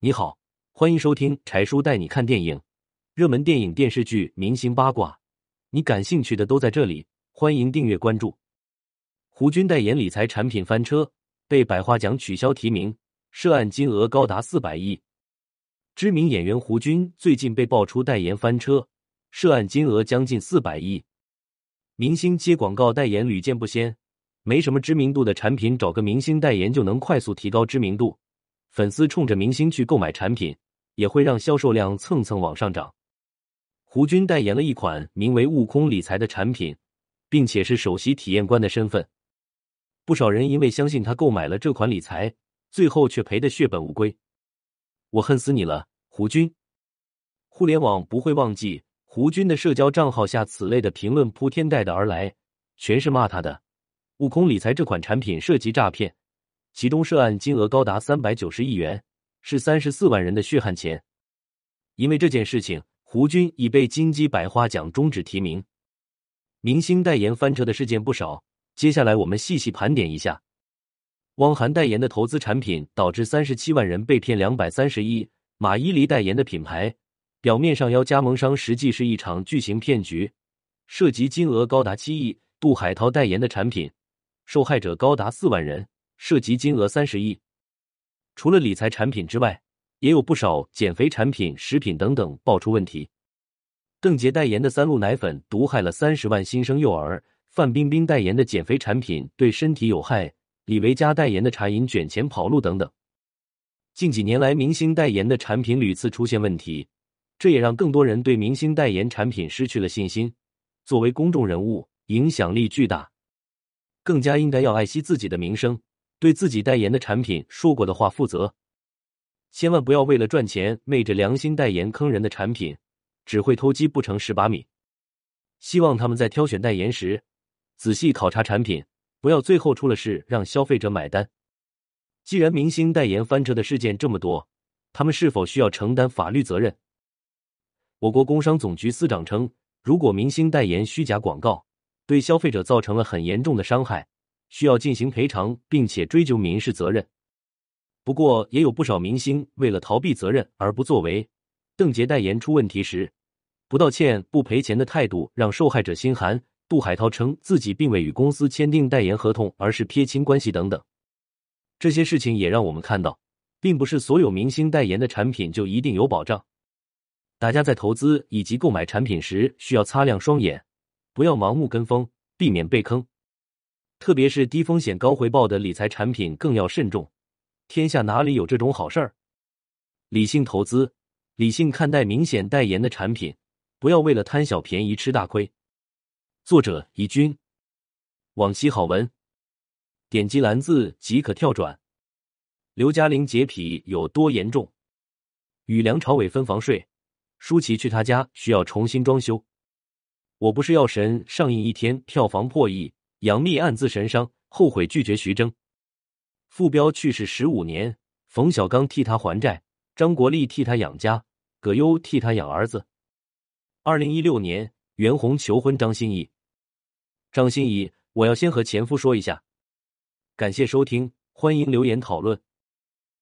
你好，欢迎收听柴叔带你看电影，热门电影、电视剧、明星八卦，你感兴趣的都在这里。欢迎订阅关注。胡军代言理财产品翻车，被百花奖取消提名，涉案金额高达四百亿。知名演员胡军最近被爆出代言翻车，涉案金额将近四百亿。明星接广告代言屡见不鲜，没什么知名度的产品，找个明星代言就能快速提高知名度，粉丝冲着明星去购买产品，也会让销售量蹭蹭往上涨。胡军代言了一款名为“悟空理财”的产品。并且是首席体验官的身份，不少人因为相信他购买了这款理财，最后却赔得血本无归。我恨死你了，胡军！互联网不会忘记胡军的社交账号下此类的评论铺天盖地而来，全是骂他的。悟空理财这款产品涉及诈骗，其中涉案金额高达三百九十亿元，是三十四万人的血汗钱。因为这件事情，胡军已被金鸡百花奖终止提名。明星代言翻车的事件不少，接下来我们细细盘点一下。汪涵代言的投资产品导致三十七万人被骗两百三十亿；马伊琍代言的品牌，表面上邀加盟商，实际是一场巨型骗局，涉及金额高达七亿；杜海涛代言的产品，受害者高达四万人，涉及金额三十亿。除了理财产品之外，也有不少减肥产品、食品等等爆出问题。邓婕代言的三鹿奶粉毒害了三十万新生幼儿，范冰冰代言的减肥产品对身体有害，李维嘉代言的茶饮卷钱跑路等等。近几年来，明星代言的产品屡次出现问题，这也让更多人对明星代言产品失去了信心。作为公众人物，影响力巨大，更加应该要爱惜自己的名声，对自己代言的产品说过的话负责，千万不要为了赚钱昧着良心代言坑人的产品。只会偷鸡不成蚀把米，希望他们在挑选代言时仔细考察产品，不要最后出了事让消费者买单。既然明星代言翻车的事件这么多，他们是否需要承担法律责任？我国工商总局司长称，如果明星代言虚假广告，对消费者造成了很严重的伤害，需要进行赔偿，并且追究民事责任。不过，也有不少明星为了逃避责任而不作为。邓婕代言出问题时。不道歉、不赔钱的态度让受害者心寒。杜海涛称自己并未与公司签订代言合同，而是撇清关系等等。这些事情也让我们看到，并不是所有明星代言的产品就一定有保障。大家在投资以及购买产品时，需要擦亮双眼，不要盲目跟风，避免被坑。特别是低风险高回报的理财产品，更要慎重。天下哪里有这种好事儿？理性投资，理性看待明显代言的产品。不要为了贪小便宜吃大亏。作者：怡君。往期好文，点击蓝字即可跳转。刘嘉玲洁癖有多严重？与梁朝伟分房睡，舒淇去他家需要重新装修。我不是药神上映一天票房破亿，杨幂暗自神伤，后悔拒绝徐峥。傅彪去世十五年，冯小刚替他还债，张国立替他养家，葛优替他养儿子。二零一六年，袁弘求婚张歆艺。张歆艺，我要先和前夫说一下。感谢收听，欢迎留言讨论。